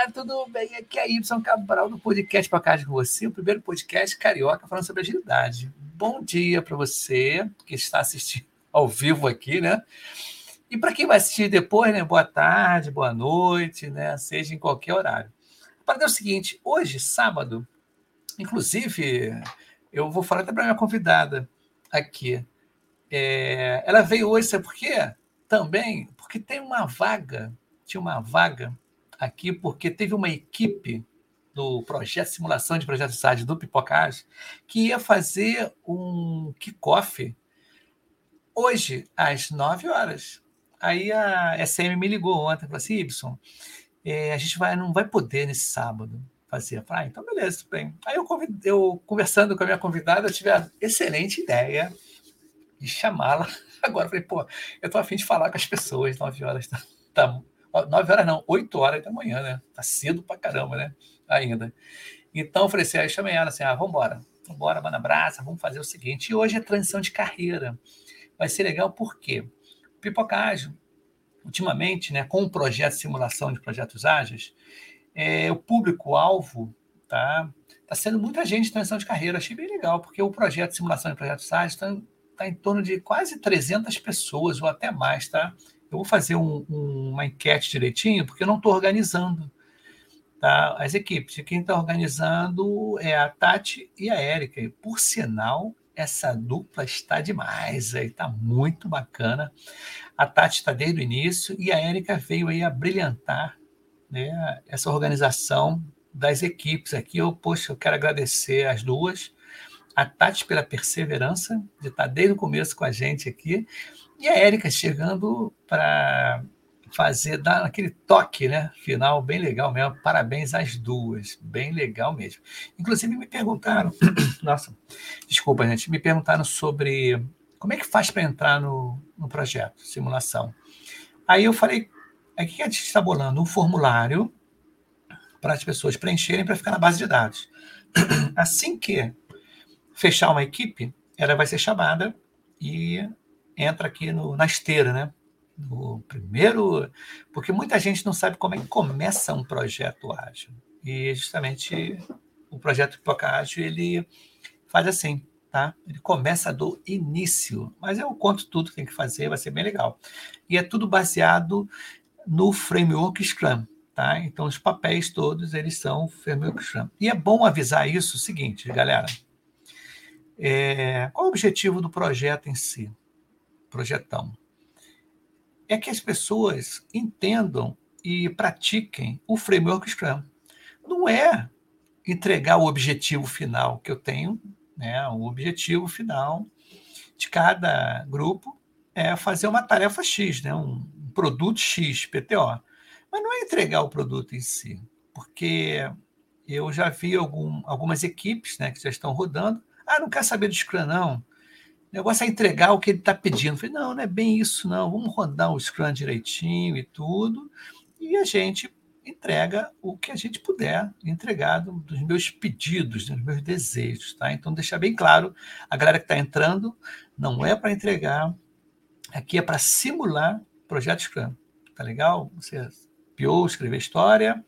galera, tudo bem? Aqui é Y Cabral do podcast para casa com você, o primeiro podcast carioca falando sobre agilidade. Bom dia para você que está assistindo ao vivo aqui, né? E para quem vai assistir depois, né? Boa tarde, boa noite, né? Seja em qualquer horário. Para é o seguinte, hoje, sábado, inclusive, eu vou falar até para minha convidada aqui. É, ela veio hoje, sabe por quê? Também porque tem uma vaga, tinha uma vaga aqui porque teve uma equipe do projeto Simulação de Projetos SAD do Pipocage que ia fazer um kickoff hoje, às 9 horas. Aí a SM me ligou ontem e falou assim: Ibson, é, a gente vai, não vai poder nesse sábado fazer. Eu falei, ah, então beleza, tudo bem. Aí eu, eu, conversando com a minha convidada, eu tive a excelente ideia de chamá-la. Agora eu falei, pô, eu tô afim de falar com as pessoas, 9 horas tá, tá 9 horas não, 8 horas da manhã, né? Tá cedo pra caramba, né? Ainda. Então eu falei assim, aí chamei ela assim, ah. Vamos embora, manda abraça, vamos fazer o seguinte. E hoje é transição de carreira. Vai ser legal porque o Pipocagem, ultimamente, né, com o projeto de simulação de projetos ágeis, é, o público-alvo tá, tá sendo muita gente de transição de carreira. Achei bem legal, porque o projeto de simulação de projetos ágeis está tá em torno de quase 300 pessoas, ou até mais, tá? Eu vou fazer um, um, uma enquete direitinho, porque eu não estou organizando tá? as equipes. E quem está organizando é a Tati e a Érica. E, por sinal, essa dupla está demais, está muito bacana. A Tati está desde o início e a Érica veio aí a brilhantar né, essa organização das equipes aqui. Eu, poxa, eu quero agradecer as duas. A Tati pela perseverança de estar desde o começo com a gente aqui e a Érica chegando para fazer, dar aquele toque né, final bem legal mesmo. Parabéns às duas, bem legal mesmo. Inclusive me perguntaram, nossa, desculpa gente, me perguntaram sobre como é que faz para entrar no, no projeto, simulação. Aí eu falei, o que a gente está bolando? Um formulário para as pessoas preencherem para ficar na base de dados. Assim que fechar uma equipe, ela vai ser chamada e entra aqui no, na esteira, né? No primeiro, porque muita gente não sabe como é que começa um projeto ágil. E justamente o projeto Pipoca Ágil, ele faz assim, tá? Ele começa do início, mas eu conto tudo que tem que fazer, vai ser bem legal. E é tudo baseado no framework Scrum, tá? Então os papéis todos eles são framework Scrum. E é bom avisar isso o seguinte, galera. É, qual o objetivo do projeto em si? Projetão, é que as pessoas entendam e pratiquem o framework Scrum. Não é entregar o objetivo final que eu tenho, né? O objetivo final de cada grupo é fazer uma tarefa X, né? Um produto X, PTO. Mas não é entregar o produto em si, porque eu já vi algum, algumas equipes né, que já estão rodando. Ah, não quer saber do Scrum, não. O negócio é entregar o que ele está pedindo. Eu falei, não, não é bem isso, não. Vamos rodar o Scrum direitinho e tudo. E a gente entrega o que a gente puder entregar dos meus pedidos, dos meus desejos, tá? Então, deixar bem claro, a galera que está entrando não é para entregar, aqui é para simular projeto Scrum, tá legal? Você piou, escrever história,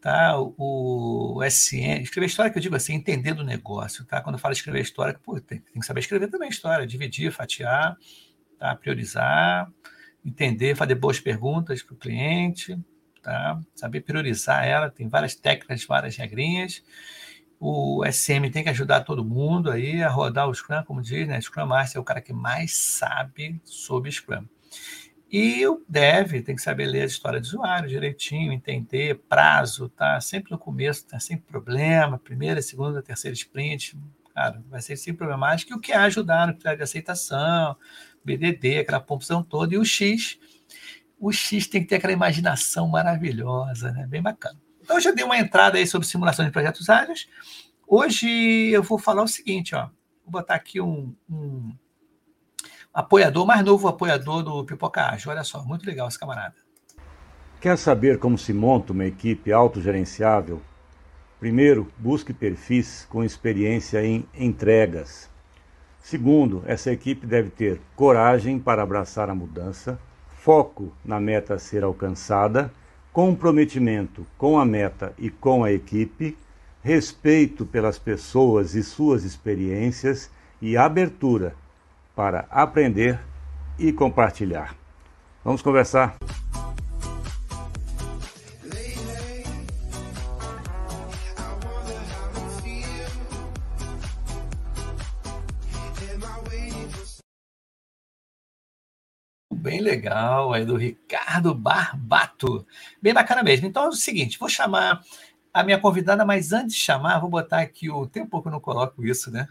tá? O, o SN, escrever história que eu digo assim, entender do negócio, tá? Quando eu falo escrever história, pô, tem, tem que saber escrever também história, dividir, fatiar, tá? Priorizar, entender, fazer boas perguntas para o cliente, tá? Saber priorizar ela, tem várias técnicas, várias regrinhas. O SM tem que ajudar todo mundo aí a rodar o Scrum, como diz, né? Scrum Master é o cara que mais sabe sobre Scrum. E o dev tem que saber ler a história do usuário direitinho, entender prazo, tá sempre no começo, tá sempre problema, primeira, segunda, terceira sprint, cara, vai ser sempre problemático. E o que é ajudar no critério de aceitação, BDD, aquela pompição toda, e o X, o X tem que ter aquela imaginação maravilhosa, né? Bem bacana. Então, eu já dei uma entrada aí sobre simulação de projetos ágeis. Hoje eu vou falar o seguinte, ó. Vou botar aqui um, um apoiador, mais novo apoiador do Pipoca Ágil. Olha só, muito legal esse camarada. Quer saber como se monta uma equipe autogerenciável? Primeiro, busque perfis com experiência em entregas. Segundo, essa equipe deve ter coragem para abraçar a mudança, foco na meta a ser alcançada, comprometimento com a meta e com a equipe, respeito pelas pessoas e suas experiências e abertura para aprender e compartilhar. Vamos conversar. Bem legal, é do Ricardo Barbato. Bem bacana mesmo. Então é o seguinte, vou chamar a minha convidada, mas antes de chamar, vou botar aqui o. Tem um pouco que eu não coloco isso, né?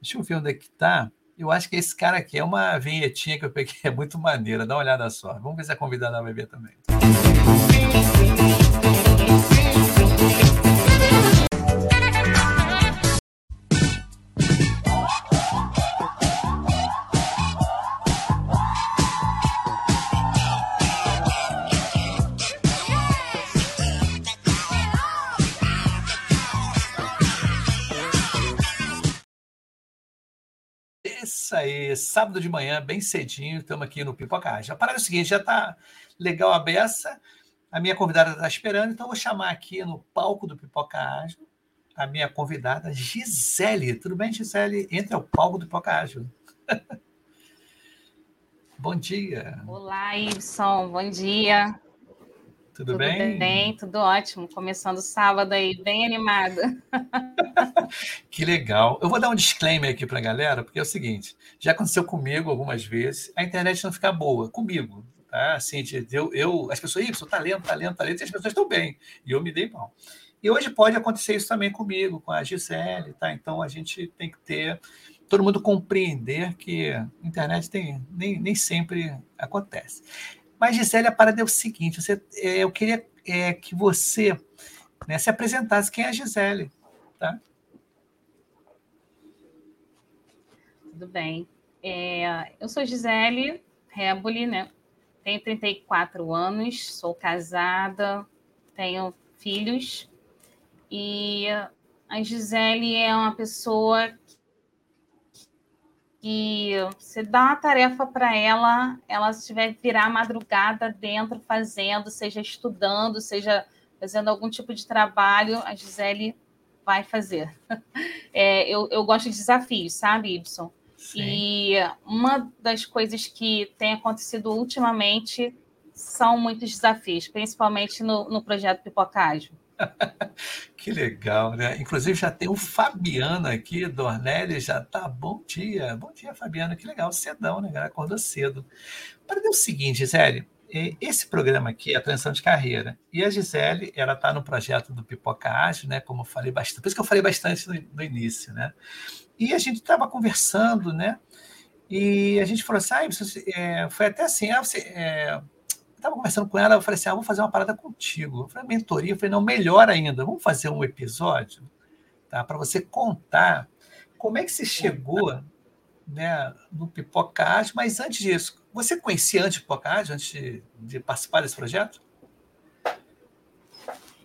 Deixa eu ver onde é que tá. Eu acho que esse cara aqui é uma vinhetinha que eu peguei, é muito maneira. Dá uma olhada só. Vamos ver se a convidada vai ver também. Aí, sábado de manhã, bem cedinho, estamos aqui no Pipocagem. A parada é o seguinte, já está legal a beça, a minha convidada está esperando, então vou chamar aqui no palco do Pipocagem a minha convidada Gisele. Tudo bem, Gisele? Entre ao palco do Pipocagem. bom dia. Olá, Ibson, bom dia. Tudo, tudo bem? bem? Tudo ótimo. Começando sábado aí, bem animada. que legal. Eu vou dar um disclaimer aqui para a galera, porque é o seguinte: já aconteceu comigo algumas vezes, a internet não fica boa, comigo. Tá? Assim, eu, eu, as pessoas, isso, talento, talento, talento, e as pessoas estão bem. E eu me dei mal. E hoje pode acontecer isso também comigo, com a Gisele, tá? Então a gente tem que ter todo mundo compreender que a internet tem, nem, nem sempre acontece. Mas, Gisele, a parada é o seguinte: você, é, eu queria é, que você né, se apresentasse. Quem é a Gisele? Tá? Tudo bem. É, eu sou Gisele Reboli, né? Tenho 34 anos, sou casada, tenho filhos. E a Gisele é uma pessoa que você dá uma tarefa para ela, ela se tiver virar madrugada dentro fazendo, seja estudando, seja fazendo algum tipo de trabalho, a Gisele vai fazer. É, eu, eu gosto de desafios, sabe, Ibson? Sim. E uma das coisas que tem acontecido ultimamente são muitos desafios, principalmente no, no projeto Pipocágio. Que legal, né? Inclusive já tem o Fabiano aqui, Dornelli, já tá. Bom dia, bom dia, Fabiano, que legal, cedão, né? Acordou cedo. Para o seguinte, Gisele, esse programa aqui é a transição de carreira. E a Gisele, ela está no projeto do Pipoca Ágil, né? Como eu falei bastante, por isso que eu falei bastante no, no início, né? E a gente estava conversando, né? E a gente falou assim, ah, você, é, foi até assim, ah, você, é, estava conversando com ela, eu falei assim: ah, vou fazer uma parada contigo. Eu falei, mentoria, eu falei, não, melhor ainda, vamos fazer um episódio tá, para você contar como é que você chegou né, no Pipocage, mas antes disso, você conhecia antes o Pipocage, antes de, de, participar desse projeto?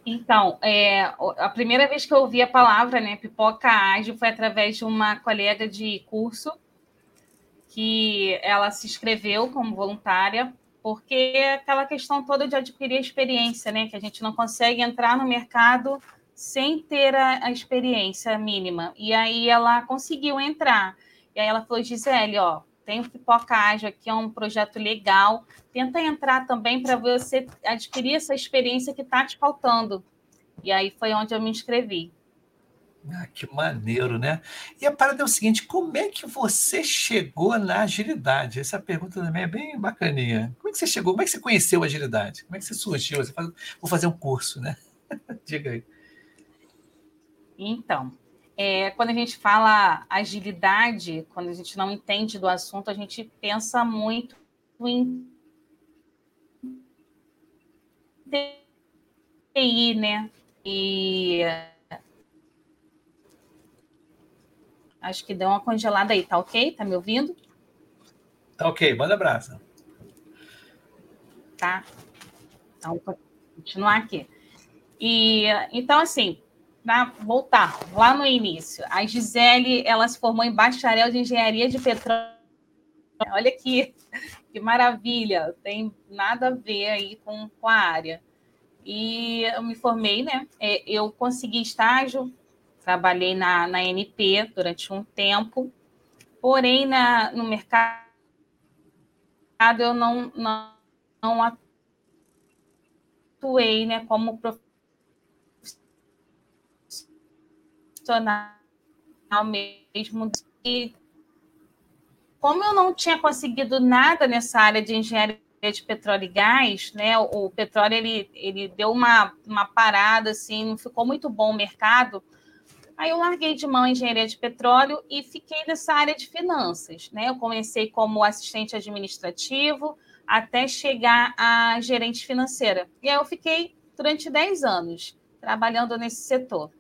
Então, é, a primeira vez que eu ouvi a palavra, né, pipoca ágil, foi através de uma colega de curso que ela se inscreveu como voluntária porque é aquela questão toda de adquirir experiência, né? Que a gente não consegue entrar no mercado sem ter a, a experiência mínima. E aí ela conseguiu entrar. E aí ela falou, Gisele, ó, tem o Pipoca Ágil aqui, é um projeto legal. Tenta entrar também para você adquirir essa experiência que está te faltando. E aí foi onde eu me inscrevi. Ah, que maneiro, né? E a parada é o seguinte: como é que você chegou na agilidade? Essa pergunta também é bem bacaninha. Como é que você chegou? Como é que você conheceu a agilidade? Como é que você surgiu? Você faz, vou fazer um curso, né? Diga aí. Então, é, quando a gente fala agilidade, quando a gente não entende do assunto, a gente pensa muito em TI, né? E Acho que deu uma congelada aí, tá ok? Tá me ouvindo? Tá ok, manda abraço. Tá. Então, vou continuar aqui. E então, assim, para voltar lá no início, a Gisele ela se formou em bacharel de engenharia de petróleo. Olha que, que maravilha, tem nada a ver aí com, com a área. e eu me formei, né? É, eu consegui estágio, trabalhei na, na NP durante um tempo, porém na, no mercado eu não, não, não atuei né, como profissional mesmo. E como eu não tinha conseguido nada nessa área de engenharia de petróleo e gás, né? O, o petróleo ele, ele deu uma, uma parada, assim, não ficou muito bom o mercado. Aí eu larguei de mão a engenharia de petróleo e fiquei nessa área de finanças, né? Eu comecei como assistente administrativo até chegar a gerente financeira. E aí eu fiquei durante 10 anos trabalhando nesse setor.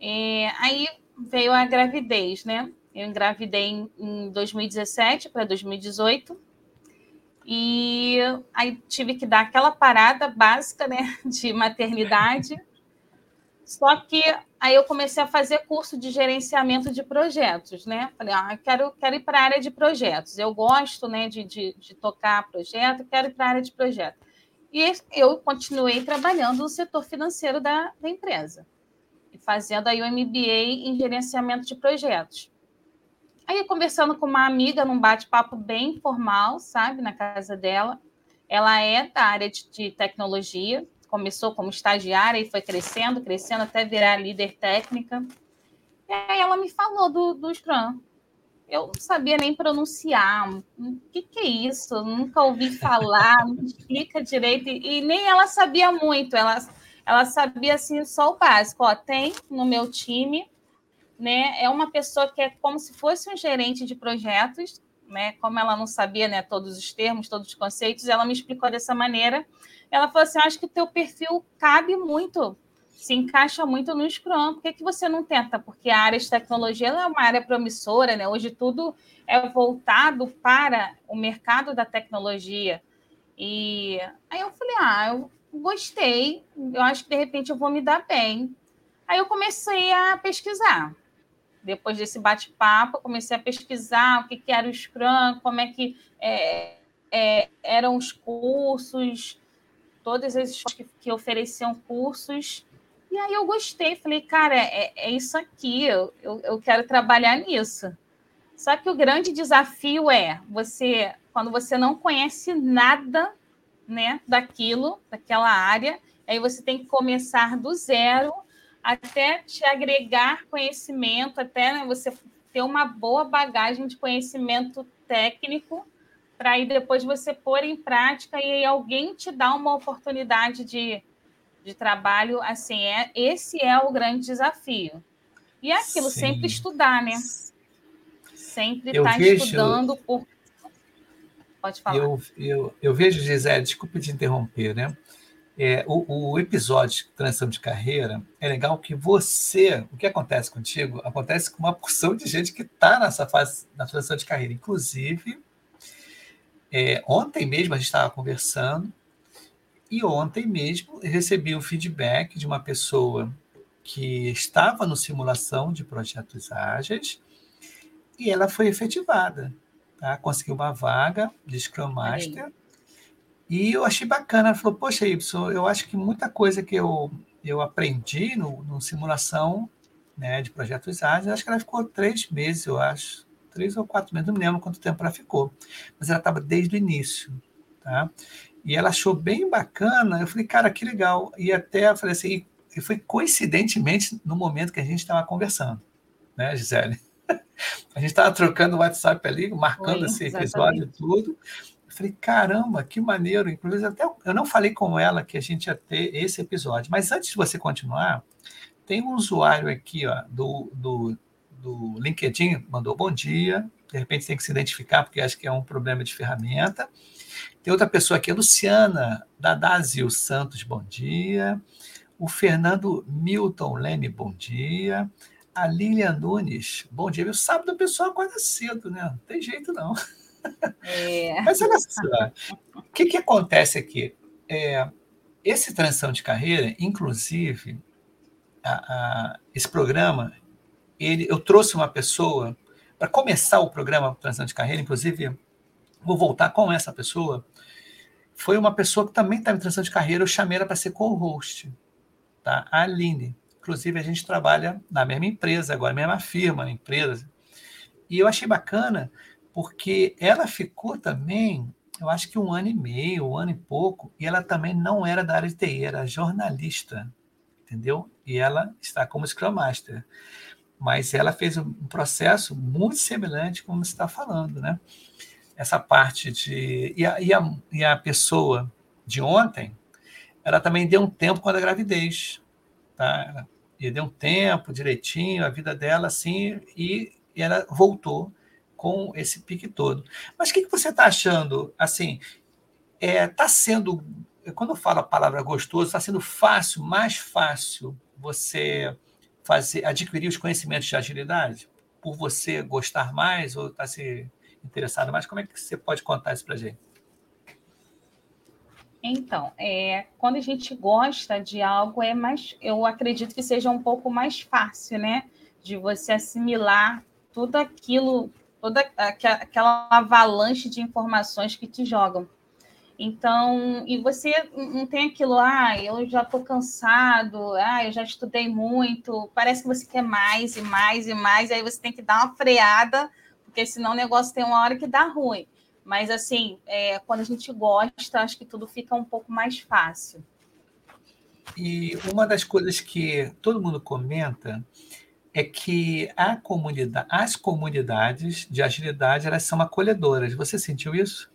E aí veio a gravidez, né? Eu engravidei em 2017 para 2018 e aí tive que dar aquela parada básica, né, de maternidade. Só que aí eu comecei a fazer curso de gerenciamento de projetos, né? Falei, ah, quero, quero ir para a área de projetos. Eu gosto, né, de, de, de tocar projeto, quero ir para a área de projeto. E eu continuei trabalhando no setor financeiro da, da empresa, fazendo aí o MBA em gerenciamento de projetos. Aí, conversando com uma amiga num bate-papo bem informal, sabe, na casa dela. Ela é da área de, de, tecnologia, começou como estagiária e foi crescendo, crescendo até virar líder técnica. E aí ela me falou do, do Scrum. Eu não sabia nem pronunciar. O que, que é isso? Nunca ouvi falar, não explica direito. E, e nem ela sabia muito. Ela, ela sabia assim, só o básico. Ó, tem no meu time né, é uma pessoa que é como se fosse um gerente de projetos, né, como ela não sabia né, todos os termos, todos os conceitos, ela me explicou dessa maneira. Ela falou assim: acho que o teu perfil cabe muito, se encaixa muito no Scrum. Por que, que você não tenta? Porque a área de tecnologia é uma área promissora, né? Hoje tudo é voltado para o mercado da tecnologia. E aí eu falei: ah, eu gostei, eu acho que de repente eu vou me dar bem. Aí eu comecei a pesquisar depois desse bate-papo, comecei a pesquisar o que, que era o Scrum, como é que é, é, eram os cursos, todas as escolas que, que, ofereciam cursos. E aí eu gostei, falei, cara, é, é isso aqui, eu, eu, eu quero trabalhar nisso. Só que o grande desafio é você, quando você não conhece nada né, daquilo, daquela área, aí você tem que começar do zero até te agregar conhecimento, até né, você ter uma boa bagagem de conhecimento técnico para aí depois você pôr em prática e alguém te dá uma oportunidade de, de trabalho, assim, é, esse é o grande desafio. E é aquilo, Sim. sempre estudar, né? Sempre estar tá vejo... estudando por. Pode falar. Eu, eu, eu vejo, Gisele, desculpe te interromper, né? É, o, o, episódio de transição de carreira é legal que você, o que acontece contigo, acontece com uma porção de gente que está nessa fase da transição de carreira. Inclusive, é, ontem mesmo a gente estava conversando e ontem mesmo recebi um feedback de uma pessoa que estava no simulação de projetos ágeis e ela foi efetivada, tá? conseguiu uma vaga de Scrum Master. E eu achei bacana. Ela falou: Poxa, Y, eu acho que muita coisa que eu, eu aprendi no, no simulação né, de projetos ágeis, acho que ela ficou três meses, eu acho. Três ou quatro meses, não me lembro quanto tempo ela ficou. Mas ela estava desde o início. Tá? E ela achou bem bacana. Eu falei, cara, que legal. E até eu falei assim, e foi coincidentemente no momento que a gente estava conversando, né, Gisele? A gente estava trocando o WhatsApp ali, marcando Oi, esse episódio e tudo. Falei, caramba, que maneiro. Inclusive, até eu não falei com ela que a gente ia ter esse episódio. Mas antes de você continuar, tem um usuário aqui ó, do, do, do LinkedIn, mandou bom dia. De repente tem que se identificar, porque acho que é um problema de ferramenta. Tem outra pessoa aqui, a Luciana Dadazio Santos, bom dia. O Fernando Milton Leme, bom dia. A Lilian Nunes, bom dia. O sábado o pessoal acorda cedo, né? Não tem jeito não. É. Mas olha só, o que, que acontece aqui? É, esse transição de carreira, inclusive, a, a, esse programa, ele, eu trouxe uma pessoa para começar o programa Transição de Carreira, inclusive, vou voltar com essa pessoa. foi uma pessoa que também estava em transição de carreira, eu chamei ela para ser co-host, tá? A Aline. Inclusive, a gente trabalha na mesma empresa agora, mesma firma, empresa. E eu achei bacana porque ela ficou também, eu acho que um ano e meio, um ano e pouco, e ela também não era da área de TI, era jornalista, entendeu? E ela está como Scrum Master. Mas ela fez um processo muito semelhante como você está falando, né? Essa parte de. E a, e, a, e a pessoa de ontem, ela também deu um tempo com a gravidez. Tá? E deu um tempo direitinho, a vida dela assim, e, e ela voltou com esse pique todo. Mas o que, que você está achando? Assim, está é, tá sendo, quando eu falo a palavra gostoso, está sendo fácil, mais fácil você fazer, adquirir os conhecimentos de agilidade? Por você gostar mais ou estar tá se interessado mais? Como é que você pode contar isso para a gente? Então, é, quando a gente gosta de algo, é mais, eu acredito que seja um pouco mais fácil, né? De você assimilar tudo aquilo, toda aquela avalanche de informações que te jogam. Então, e você não tem aquilo, ah, eu já estou cansado, ah, eu já estudei muito, parece que você quer mais e mais e mais, e aí você tem que dar uma freada, porque senão o negócio tem uma hora que dá ruim. Mas, assim, é, quando a gente gosta, acho que tudo fica um pouco mais fácil. E uma das coisas que todo mundo comenta é que a comunidade, as comunidades de agilidade elas são acolhedoras. Você sentiu isso?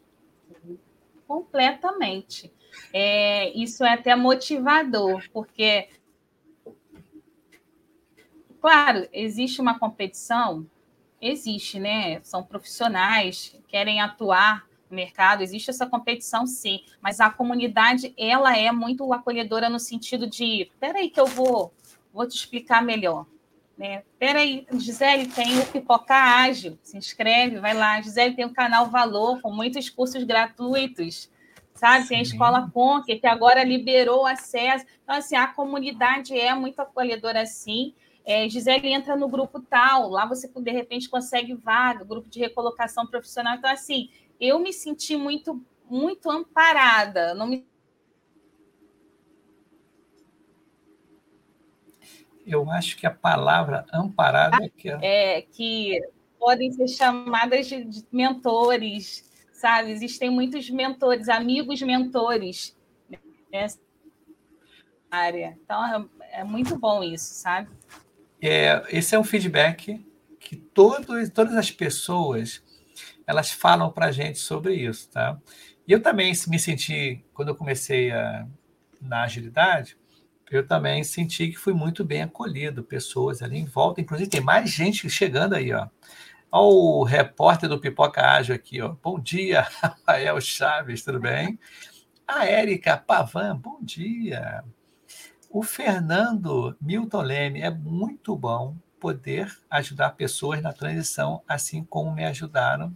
Completamente. É, isso é até motivador, porque, claro, existe uma competição Existe, né? São profissionais, querem atuar no mercado, existe essa competição, sim, mas a comunidade, ela é muito acolhedora no sentido de, peraí que eu vou, vou te explicar melhor. Né? Peraí, Gisele, tem o Pipoca Ágil, se inscreve, vai lá. Gisele tem o canal Valor, com muitos cursos gratuitos, sabe? Sim. Tem a Escola Conquer, que agora liberou acesso. Então, assim, a comunidade é muito acolhedora, sim. É, Gisele entra no grupo tal, lá você de repente consegue vaga, grupo de recolocação profissional. Então, assim, eu me senti muito, muito amparada. Não me... Eu acho que a palavra amparada é que é, é que podem ser chamadas de, de mentores, sabe? Existem muitos mentores, amigos mentores nessa área. Então é, é muito bom isso, sabe? é, esse é um feedback que todos, todas as pessoas elas falam para a gente sobre isso, tá? E eu também me senti, quando eu comecei a, na agilidade, eu também senti que fui muito bem acolhido, pessoas ali em volta, inclusive tem mais gente chegando aí, ó. Olha o repórter do Pipoca Ágil aqui, ó. Bom dia, Rafael Chaves, tudo bem? A Érica Pavan, bom dia. O Fernando Milton Leme é muito bom poder ajudar pessoas na transição, assim como me ajudaram,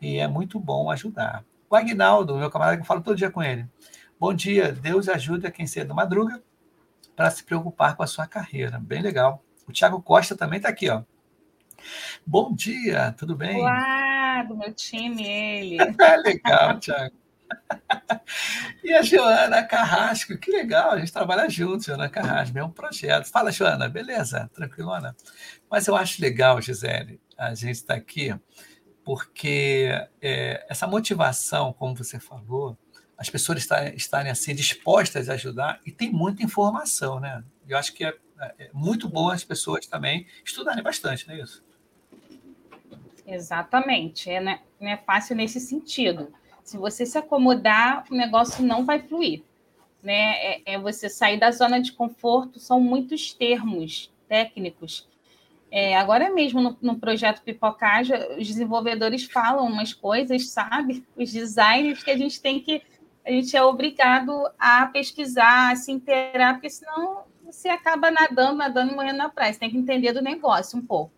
e é muito bom ajudar. O Agnaldo, meu camarada que eu falo todo dia com ele. Bom dia, Deus ajuda quem cedo madruga para se preocupar com a sua carreira. Bem legal. O Tiago Costa também está aqui, ó. Bom dia, tudo bem? Olá, do meu time, ele. legal, Tiago e a Joana Carrasco, que legal, a gente trabalha junto, Joana Carrasco, é um projeto. Fala, Joana, beleza? Tranquilona? Mas eu acho legal, Gisele, a gente estar tá aqui, porque é, essa motivação, como você falou, as pessoas estarem, estarem assim dispostas a ajudar e tem muita informação, né? Eu acho que é, é muito bom as pessoas também estudarem bastante, não é isso? Exatamente, é, né? não é fácil nesse sentido se você se acomodar, o negócio não vai fluir. Né? É, é você sair da zona de conforto, são muitos termos técnicos. É, agora mesmo no, no projeto Pipocage, os desenvolvedores falam umas coisas, sabe? Os designers que a gente tem que. A gente é obrigado a pesquisar, a se inteirar, porque senão você acaba nadando, nadando e morrendo na praia. Você tem que entender do negócio um pouco.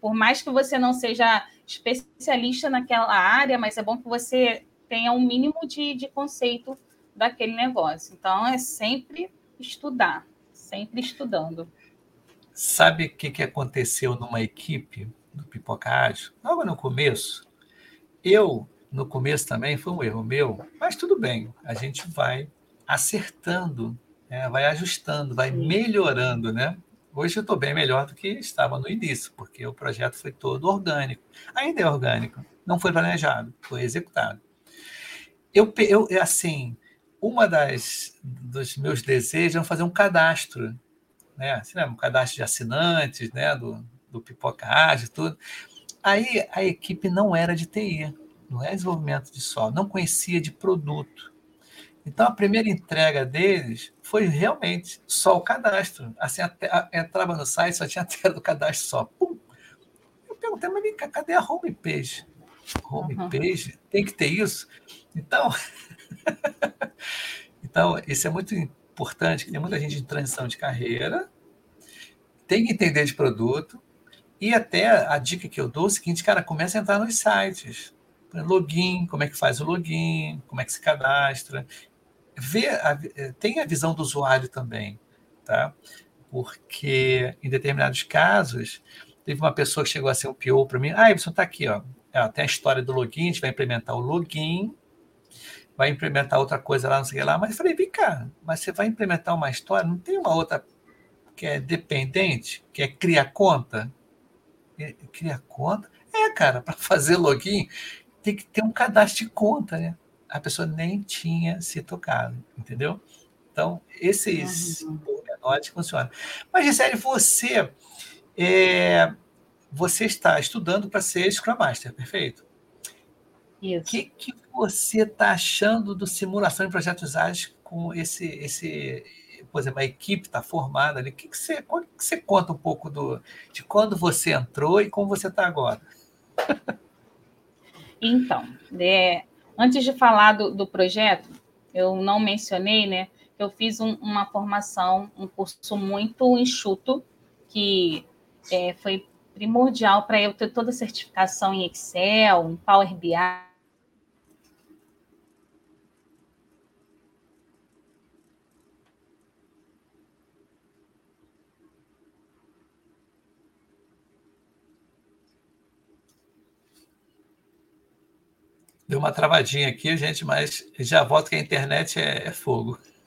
Por mais que você não seja especialista naquela área, mas é bom que você tenha um mínimo de, de conceito daquele negócio. Então, é sempre estudar, sempre estudando. Sabe o que, que aconteceu numa equipe do Pipoca Ágil? Logo no começo, eu no começo também foi um erro meu, mas tudo bem, a gente vai acertando, né? vai ajustando, vai melhorando, né? Hoje eu estou bem melhor do que estava no início, porque o projeto foi todo orgânico. Ainda é orgânico, não foi planejado, foi executado. Eu, eu assim, uma das dos meus desejos é fazer um cadastro, né? Assim, né? Um cadastro de assinantes, né? Do, do Pipoca Ágil, tudo. Aí a equipe não era de TI, não é desenvolvimento de software, não conhecia de produto. Então a primeira entrega deles foi realmente só o cadastro. Assim, até, a, entrava no site, só tinha a tela do cadastro só. Pum. Eu perguntei, mas cadê a homepage? Homepage? Uhum. Tem que ter isso? Então, então, isso é muito importante, que tem muita gente em transição de carreira, tem que entender de produto, e até a dica que eu dou é o seguinte, cara, começa a entrar nos sites. Login, como é que faz o login, como é que se cadastra. Vê a, tem a visão do usuário também, tá? Porque em determinados casos, teve uma pessoa que chegou a ser um PO para mim, ah, você está aqui, ó. É, tem a história do login, a gente vai implementar o login, vai implementar outra coisa lá, não sei o que lá. Mas eu falei, vem cá, mas você vai implementar uma história, não tem uma outra que é dependente, que é criar conta? Criar conta? É, cara, para fazer login tem que ter um cadastro de conta, né? A pessoa nem tinha se tocado, entendeu? Então, esses uhum. pormenores funcionam. Mas, Gisele, você, é, você está estudando para ser Scrum Master, perfeito? Isso. O que, que você está achando do simulação de projetos ágeis com esse, esse, por exemplo, a equipe está formada ali? O que, que, você, que você conta um pouco do, de quando você entrou e como você está agora? Então, é, antes de falar do, do, projeto, eu não mencionei, né? Eu fiz um, uma formação, um curso muito enxuto, que é, foi primordial para eu ter toda a certificação em Excel, em Power BI, Deu uma travadinha aqui, gente, mas já volto que a internet é, é fogo.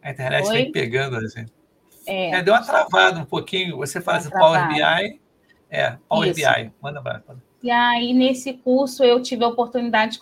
a internet Oi? vem pegando a gente. É. É, deu uma travada um pouquinho. Você faz o Power BI. É, Power Isso. BI. Manda para. E aí, nesse curso, eu tive a oportunidade de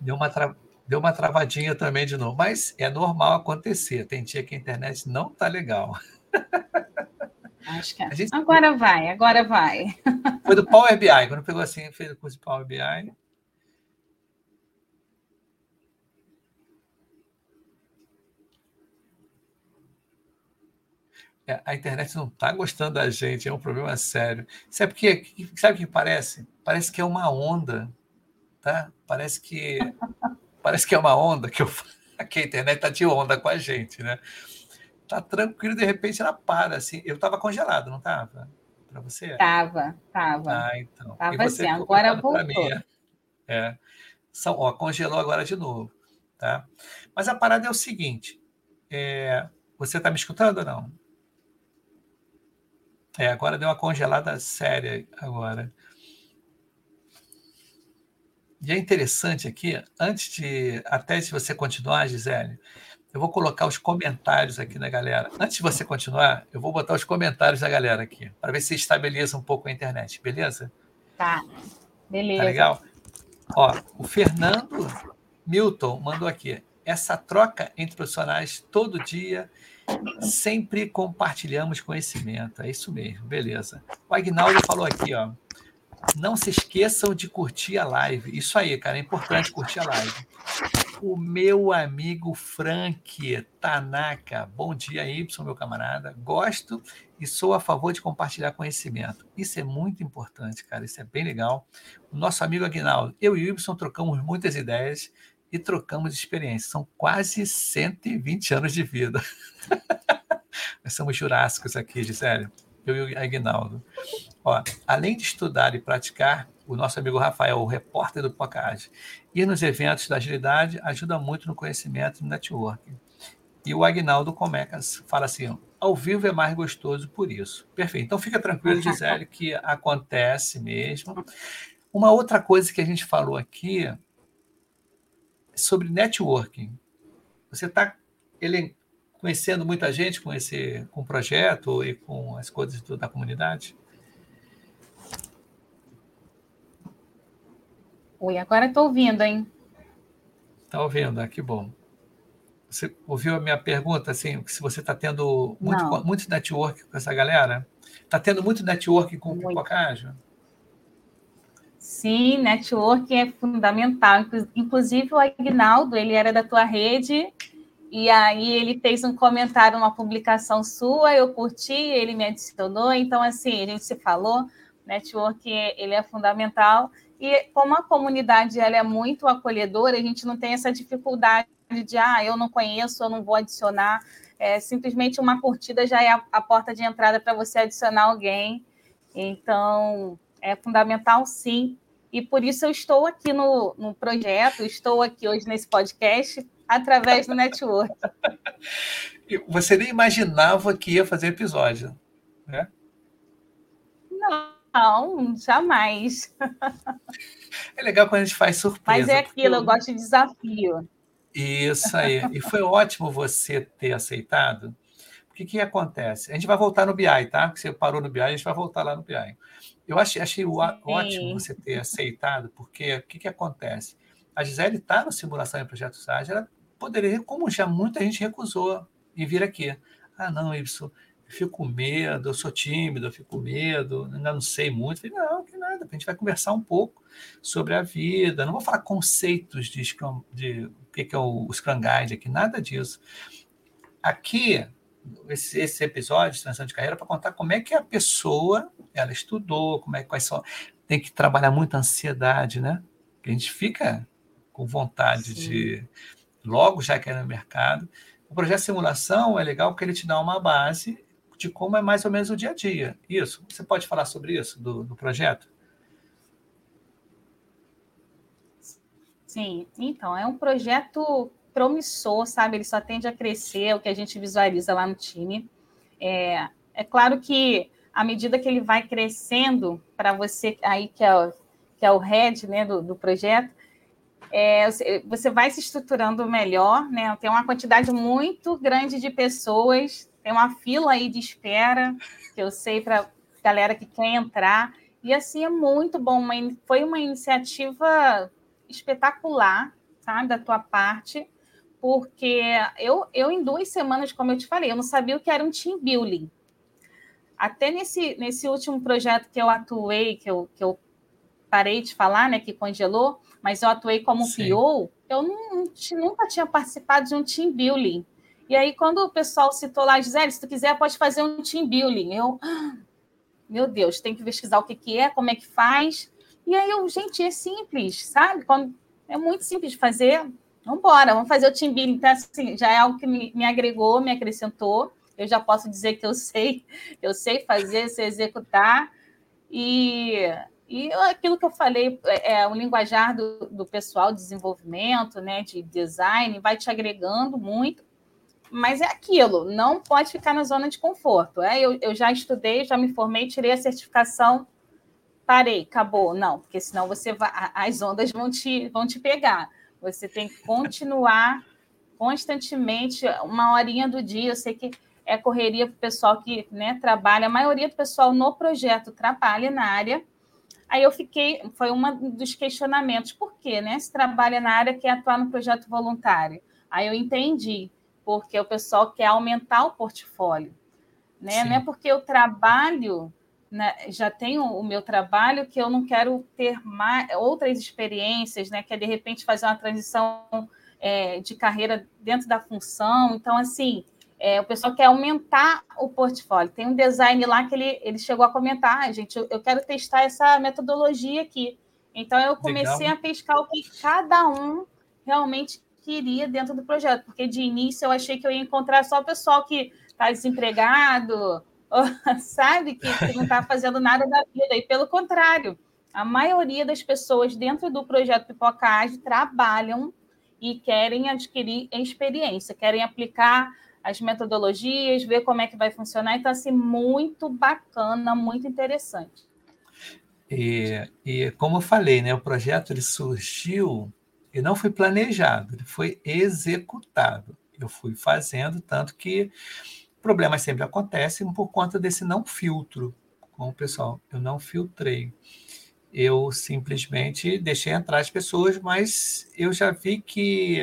Deu uma, tra... Deu uma travadinha também de novo, mas é normal acontecer. Tem dia que a internet não tá legal. Acho que é. gente... Agora vai, agora vai. Foi do Power BI, quando pegou assim, fez o curso de Power BI. É, a internet não está gostando da gente, é um problema sério. Sabe, porque, sabe o que parece? Parece que é uma onda tá? Parece que parece que é uma onda que, eu, que a internet está de onda com a gente, né? Tá tranquilo, de repente ela para, assim. Eu estava congelado, não estava? Para você? Tava, tava. Ah, então. Tava assim, agora voltou. Mim, é. é. São, ó, congelou agora de novo, tá? Mas a parada é o seguinte, é, você está me escutando ou não? É, agora deu uma congelada séria agora. E é interessante aqui, antes de até se você continuar, Gisele, eu vou colocar os comentários aqui da galera. Antes de você continuar, eu vou botar os comentários da galera aqui, para ver se estabiliza um pouco a internet, beleza? Tá. Beleza. Tá legal? Ó, o Fernando Milton mandou aqui. Essa troca entre profissionais todo dia, sempre compartilhamos conhecimento. É isso mesmo, beleza. O Agnaldo falou aqui, ó. Não se esqueçam de curtir a live. Isso aí, cara, é importante curtir a live. O meu amigo Frank Tanaka. Bom dia, Y, meu camarada. Gosto e sou a favor de compartilhar conhecimento. Isso é muito importante, cara. Isso é bem legal. O nosso amigo Aguinaldo, eu e o Y trocamos muitas ideias e trocamos experiências. São quase 120 anos de vida. Nós somos jurássicos aqui, Gisele. Eu e o Aguinaldo. Ó, além de estudar e praticar, o nosso amigo Rafael, o repórter do Pocard, ir nos eventos da agilidade ajuda muito no conhecimento e no networking. E o Agnaldo Comecas fala assim: ao vivo é mais gostoso por isso. Perfeito. Então fica tranquilo, Gisele, que acontece mesmo. Uma outra coisa que a gente falou aqui é sobre networking. Você está conhecendo muita gente com esse com o projeto e com as coisas da comunidade? Oi, agora estou ouvindo, hein? Está ouvindo, ah, que bom. Você ouviu a minha pergunta, assim, se você está tendo muito, muito network com essa galera? Está tendo muito network com o Pipocágio? Sim, network é fundamental. Inclusive, o Agnaldo, ele era da tua rede, e aí ele fez um comentário, uma publicação sua, eu curti, ele me adicionou. Então, assim, a gente se falou, network, ele é fundamental. E como a comunidade ela é muito acolhedora, a gente não tem essa dificuldade de, ah, eu não conheço, eu não vou adicionar. É, simplesmente uma curtida já é a, a porta de entrada para você adicionar alguém. Então, é fundamental, sim. E por isso eu estou aqui no, no projeto, estou aqui hoje nesse podcast, através do network. Você nem imaginava que ia fazer episódio, né? Não, jamais. É legal quando a gente faz surpresa. Mas é aquilo, eu... eu gosto de desafio. Isso aí. E foi ótimo você ter aceitado. O que, acontece? A gente vai voltar no BI, tá? Porque você parou no BI, a gente vai voltar lá no BI. Eu achei, achei ótimo você ter aceitado, porque o que, que acontece? A Gisele está no Simulação em Projetos Ágeis, ela poderia, como já muita gente recusou, e vir aqui. Ah, não, eu fico com medo, eu sou tímido, eu fico com medo, ainda não sei muito. falei, não, que nada, a gente vai conversar um pouco sobre a vida. Não vou falar conceitos de, de que, que é o Scrum Guide aqui, nada disso. Aqui, esse, esse episódio de transição de carreira para contar como é que a pessoa ela estudou, como é quais são. Tem que trabalhar muito a ansiedade, né? Que a gente fica com vontade Sim. de logo já cair no mercado. O projeto de simulação é legal porque ele te dá uma base de como é mais ou menos o dia a dia. Isso. Você pode falar sobre isso, do, do projeto? Sim, então, é um projeto promissor, sabe? Ele só tende a crescer, é o que a gente visualiza lá no time. É, é claro que à medida que ele vai crescendo, para você aí que é, o, que é o head né, do, do projeto, é, você vai se estruturando melhor, né? Tem uma quantidade muito grande de pessoas, tem uma fila aí de espera, que eu sei para galera que quer entrar. E assim é muito bom. Uma, foi uma iniciativa espetacular, sabe, da tua parte, porque eu, eu em duas semanas, como eu te falei, eu não sabia o que era um team building. Até nesse, nesse último projeto que eu atuei, que eu, que eu parei de falar, né, que congelou, mas eu atuei como Sim. PO, eu não, nunca tinha participado de um team building. E aí, quando o pessoal citou lá, Gisele, se tu quiser, pode fazer um team building. Eu, ah, meu Deus, tem que pesquisar o que, que é, como é que faz. E aí eu, gente, é simples, sabe? Quando é muito simples de fazer. Vamos embora, vamos fazer o team building. Então, assim, já é algo que me, me agregou, me acrescentou. Eu já posso dizer que eu sei, eu sei fazer, sei executar. E, e aquilo que eu falei, é, é o linguajar do, do pessoal de desenvolvimento, né, de design, vai te agregando muito mas é aquilo, não pode ficar na zona de conforto. É? Eu, eu já estudei, já me formei, tirei a certificação parei, acabou. Não, porque senão você vai, as ondas vão te, vão te pegar. Você tem que continuar constantemente, uma horinha do dia. Eu sei que é correria para o pessoal que né, trabalha, a maioria do pessoal no projeto trabalha na área. Aí eu fiquei, foi um dos questionamentos, por quê? Né? Se trabalha na área, quer atuar no projeto voluntário. Aí eu entendi, porque o pessoal quer aumentar o portfólio. Né? Não é porque eu trabalho né, já tenho o meu trabalho que eu não quero ter mais, outras experiências, né, que é de repente fazer uma transição é, de carreira dentro da função. Então, assim, é, o pessoal quer aumentar o portfólio. Tem um design lá que ele, ele chegou a comentar, ah, gente, eu, eu quero testar essa metodologia aqui. Então, eu comecei Legal. a pescar o que cada um realmente queria dentro do projeto, porque de início eu achei que eu ia encontrar só o pessoal que está desempregado, sabe, que, que não está fazendo nada da vida. E pelo contrário, a maioria das pessoas dentro do projeto Pipoca Ágil trabalham e querem adquirir experiência, querem aplicar as metodologias, ver como é que vai funcionar. Então, assim, muito bacana, muito interessante. E, e como eu falei, né, o projeto ele surgiu e não foi planejado, ele foi executado. Eu fui fazendo, tanto que problemas sempre acontecem por conta desse não filtro. Com o pessoal, eu não filtrei. Eu simplesmente deixei entrar as pessoas, mas eu já vi que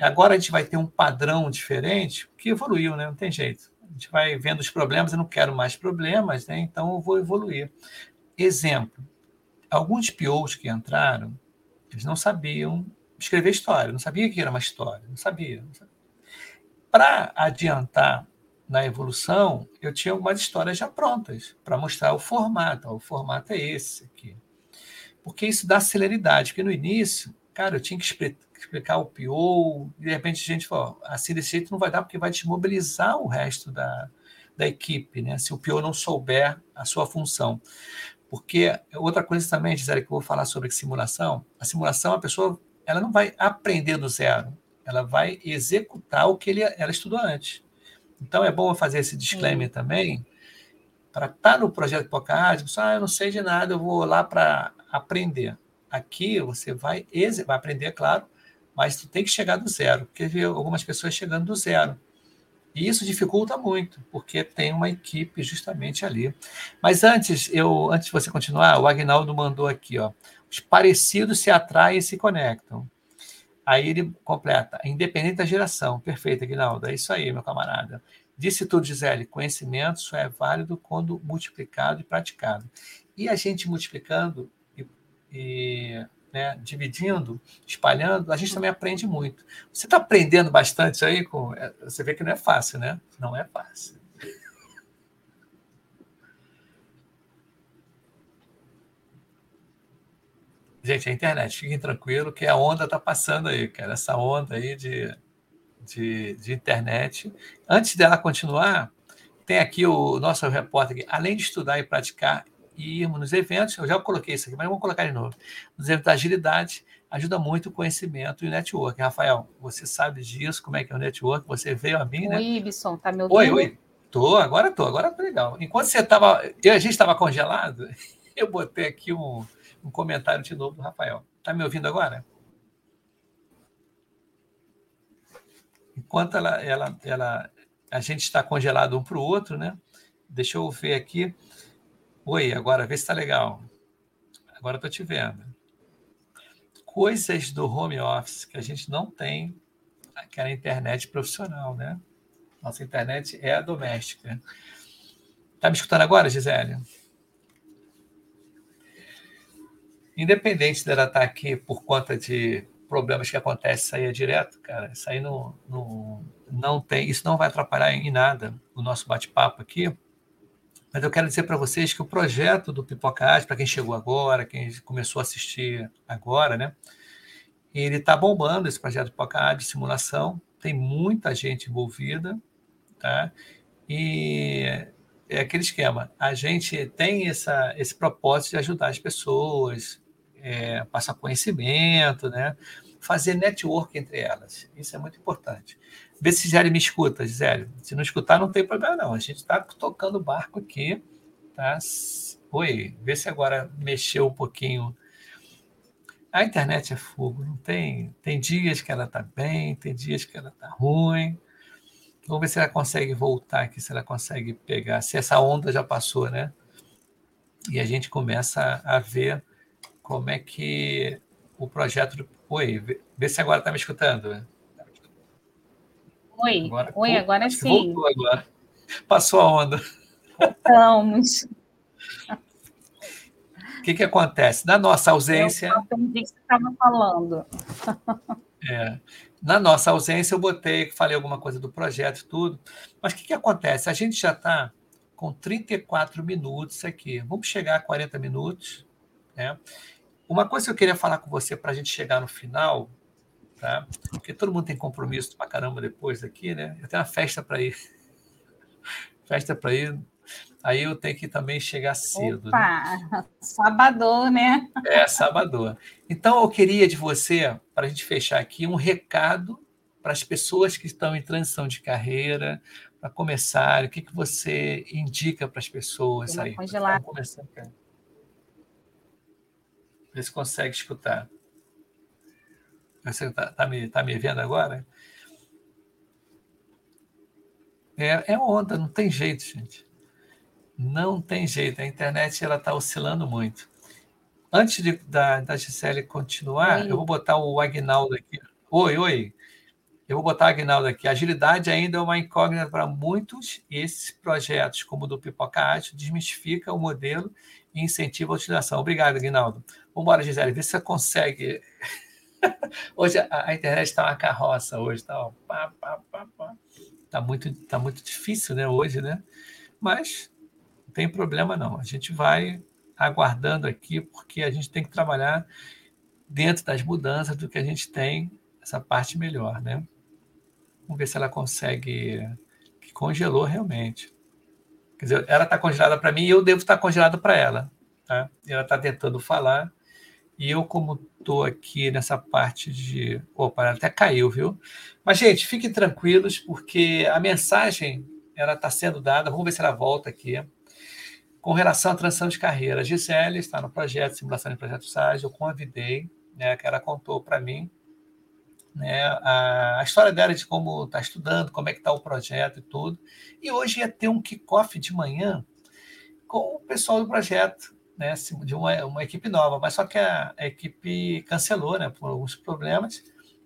agora a gente vai ter um padrão diferente, que evoluiu, né? Não tem jeito. A gente vai vendo os problemas, eu não quero mais problemas, né? Então eu vou evoluir. Exemplo: alguns POs que entraram, eles não sabiam escrever história, não sabia que era uma história, não sabia. Para adiantar na evolução, eu tinha algumas histórias já prontas para mostrar o formato. o formato é esse aqui. Porque isso dá celeridade, porque no início, cara, eu tinha que explicar o PO, de repente a gente falou, assim desse jeito não vai dar, porque vai desmobilizar o resto da, da equipe, né? se o PO não souber a sua função. Porque outra coisa também, Gisele, que eu vou falar sobre simulação, a simulação, a pessoa ela não vai aprender do zero, ela vai executar o que ele, ela estudou antes. Então é bom fazer esse disclaimer Sim. também, para estar tá no projeto Pocard, ah, eu não sei de nada, eu vou lá para aprender. Aqui você vai, vai aprender, claro, mas tu tem que chegar do zero, porque vê algumas pessoas chegando do zero. E isso dificulta muito, porque tem uma equipe justamente ali. Mas antes, eu, antes de você continuar, o Agnaldo mandou aqui, ó. Os parecidos se atraem e se conectam. Aí ele completa, independente da geração. Perfeito, Aguinaldo. É isso aí, meu camarada. Disse tudo, Gisele, conhecimento só é válido quando multiplicado e praticado. E a gente multiplicando e, e né, dividindo, espalhando, a gente também aprende muito. Você está aprendendo bastante aí? Com, é, você vê que não é fácil, né? Não é fácil. Gente, a internet, fiquem tranquilo que a onda está passando aí, cara. Essa onda aí de, de, de, internet. Antes dela continuar, tem aqui o nosso repórter aqui. Além de estudar e praticar, e irmos nos eventos, eu já coloquei isso aqui, mas vamos colocar de novo. Nos eventos da agilidade, ajuda muito o conhecimento e o network. Rafael, você sabe disso, como é que é o network? Você veio a mim, né? Oi, Ibson, tá me ouvindo? Oi, oi. Tô, agora tô, agora tô legal. Enquanto você estava, a gente estava congelado, eu botei aqui um, um comentário de novo do Rafael. Tá me ouvindo agora? Enquanto ela, ela, ela, a gente está congelado um para o outro, né? Deixa eu ver aqui. Oi, agora vê se está legal. Agora estou te vendo. Coisas do home office que a gente não tem aquela internet profissional, né? Nossa internet é a doméstica. Está me escutando agora, Gisele? Independente dela estar tá aqui por conta de problemas que acontecem, sair direto, cara, isso aí não, não, não tem, isso não vai atrapalhar em nada o nosso bate-papo aqui, mas eu quero dizer para vocês que o projeto do Pipocast, para quem chegou agora, quem começou a assistir agora, né? Ele está bombando esse projeto Pipocast de simulação, tem muita gente envolvida, tá? E é aquele esquema. A gente tem essa, esse propósito de ajudar as pessoas, é, passar conhecimento, né? fazer network entre elas. Isso é muito importante. Vê se Gisele me escuta, Gisele. Se não escutar, não tem problema, não. A gente está tocando barco aqui. Tá? Oi, vê se agora mexeu um pouquinho. A internet é fogo, não tem. Tem dias que ela está bem, tem dias que ela está ruim. Vamos ver se ela consegue voltar aqui, se ela consegue pegar, se essa onda já passou, né? E a gente começa a ver como é que o projeto. Oi, vê se agora está me escutando. Oi, agora, Oi, agora sim. Voltou agora. Passou a onda. Voltamos. O que, que acontece? Na nossa ausência. Eu entendi que você estava falando. É, na nossa ausência, eu botei, falei alguma coisa do projeto e tudo. Mas o que, que acontece? A gente já está com 34 minutos aqui. Vamos chegar a 40 minutos. Né? Uma coisa que eu queria falar com você para a gente chegar no final tá? Porque todo mundo tem compromisso pra caramba depois aqui, né? Eu tenho uma festa para ir. festa para ir. Aí eu tenho que também chegar cedo. Opa, né? sabadão, né? É, sabadão. Então eu queria de você, para a gente fechar aqui, um recado para as pessoas que estão em transição de carreira, para começar, o que, que você indica para as pessoas aí? Congelar. Começar, Vê se consegue escutar. Você está tá me, tá me vendo agora? É, é onda, não tem jeito, gente. Não tem jeito. A internet ela está oscilando muito. Antes de, da, da Gisele continuar, oi. eu vou botar o Agnaldo aqui. Oi, oi. Eu vou botar o Agnaldo aqui. Agilidade ainda é uma incógnita para muitos, e esses projetos, como o do Pipoca Arte, desmistifica o modelo e incentiva a utilização. Obrigado, Agnaldo. Vamos embora, Gisele, vê se você consegue. hoje a, a internet está uma carroça, hoje está pá, pá, pá, pá. Tá muito, tá muito difícil, né, hoje, né? Mas não tem problema não. A gente vai aguardando aqui, porque a gente tem que trabalhar dentro das mudanças do que a gente tem, essa parte melhor, né? Vamos ver se ela consegue. Que congelou realmente. Quer dizer, ela está congelada para mim e eu devo estar congelado para ela. Tá? Ela está tentando falar. E eu, como estou aqui nessa parte de. Opa, até caiu, viu? Mas, gente, fiquem tranquilos, porque a mensagem ela está sendo dada. Vamos ver se ela volta aqui. Com relação à transição de carreira. A Gisele está no projeto Simulação de Projeto SAGE. Eu convidei, né, que ela contou para mim né, a, a, história dela de como está estudando, como é que está o projeto e tudo. E hoje ia ter um kickoff de manhã com o pessoal do projeto, né, de uma, uma equipe nova, mas só que a, a, equipe cancelou, né, por alguns problemas.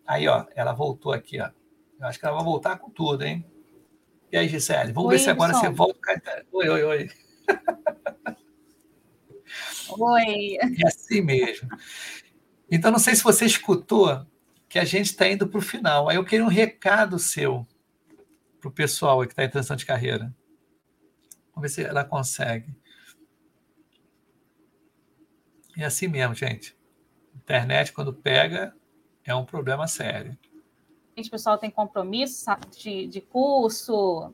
Aí, ó, ela voltou aqui, ó. Eu acho que ela vai voltar com tudo, hein? E aí, Gisele, vamos oi, ver se agora você volta. Oi, oi, oi. Oi. É assim mesmo. Então, não sei se você escutou que a gente está indo para o final. Aí eu queria um recado seu para o pessoal que está em transição de carreira. Vamos ver se ela consegue. É assim mesmo, gente. Internet, quando pega, é um problema sério. O pessoal tem compromisso de, de curso.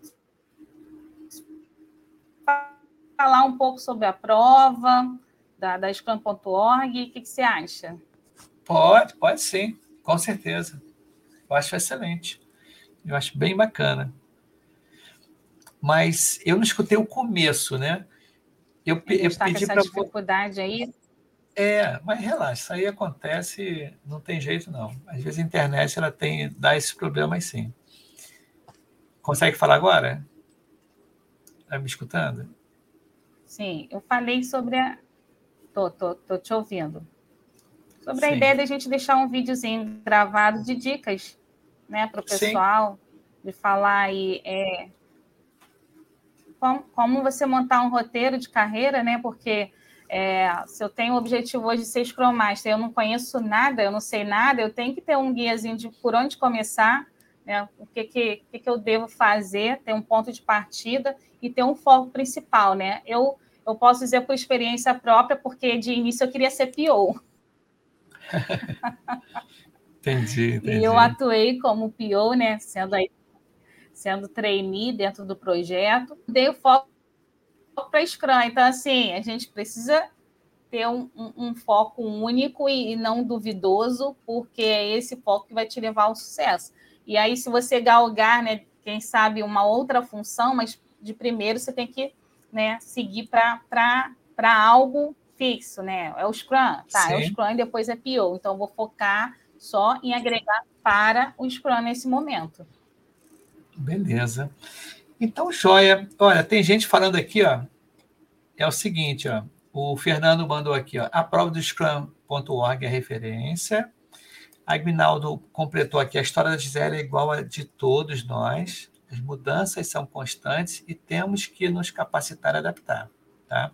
Falar um pouco sobre a prova da, da Scrum.org. O que, que você acha? Pode, pode sim. Com certeza. Eu acho excelente. Eu acho bem bacana. Mas eu não escutei o começo, né? Eu, eu tá pedi para dificuldade aí. É, mas relaxa, isso aí acontece, não tem jeito não. Às vezes a internet ela tem dá esses problemas sim. Consegue falar agora? Está me escutando? Sim, eu falei sobre a. Tô, tô, tô te ouvindo sobre Sim. a ideia de a gente deixar um videozinho gravado de dicas, né, para o pessoal, Sim. de falar aí é, como, como, você montar um roteiro de carreira, né? Porque é, se eu tenho o objetivo hoje de ser Scrum Master, eu não conheço nada, eu não sei nada, eu tenho que ter um guiazinho de por onde começar, né? O que, que, que, que eu devo fazer, ter um ponto de partida e ter um foco principal, né? Eu, eu posso dizer por experiência própria, porque de início eu queria ser PO. entendi, entendi. E eu atuei como PO, né, sendo aí, sendo trainee dentro do projeto. Dei o foco para Scrum. Então, assim, a gente precisa ter um, um, um foco único e, e, não duvidoso, porque é esse foco que vai te levar ao sucesso. E aí, se você galgar, né, quem sabe, uma outra função, mas de primeiro você tem que né, seguir para algo fixo, né? É o Scrum, tá? Sim. É o Scrum e depois é PO. Então, eu vou focar só em agregar para o Scrum nesse momento. Beleza. Então, joia. Olha, tem gente falando aqui, ó. É o seguinte, ó. O Fernando mandou aqui, ó. A prova do Scrum.org é referência. A Agnaldo completou aqui. A história da Gisele é igual a de todos nós. As mudanças são constantes e temos que nos capacitar e adaptar, tá?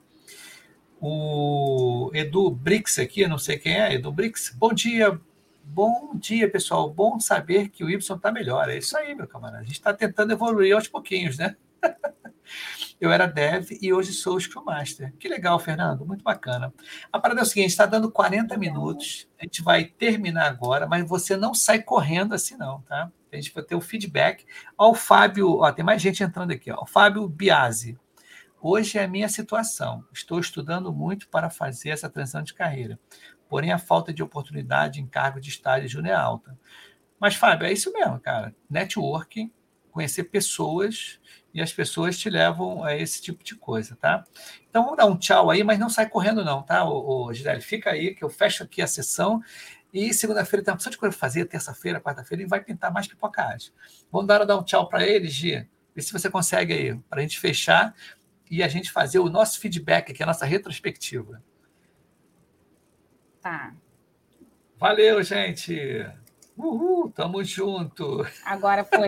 o Edu Brix aqui, não sei quem é, Edu Brix. Bom dia, bom dia, pessoal. Bom saber que o Y está melhor. É isso aí, meu camarada. A gente está tentando evoluir aos pouquinhos, né? Eu era dev e hoje sou Scrum Master. Que legal, Fernando, muito bacana. A parada é o seguinte, está dando 40 minutos, a gente vai terminar agora, mas você não sai correndo assim não, tá? A gente vai ter o feedback. Ó, o Fábio, ó, tem mais gente entrando aqui, ó. O Fábio Biasi. Hoje é a minha situação. Estou estudando muito para fazer essa transição de carreira. Porém, a falta de oportunidade em cargo de estágio júnior é alta. Mas, Fábio, é isso mesmo, cara. Networking, conhecer pessoas e as pessoas te levam a esse tipo de coisa, tá? Então vamos dar um tchau aí, mas não sai correndo não, tá, ô, ô Gisele? Fica aí que eu fecho aqui a sessão e segunda-feira tem uma de coisa fazer, terça-feira, quarta-feira, e vai pintar mais pipocagem. Vamos dar, dar um tchau para eles, Gi? Vê se você consegue aí, para a gente fechar e a gente fazer o nosso feedback aqui, a nossa retrospectiva. Tá. Valeu, gente! Uhul, tamo junto! Agora foi.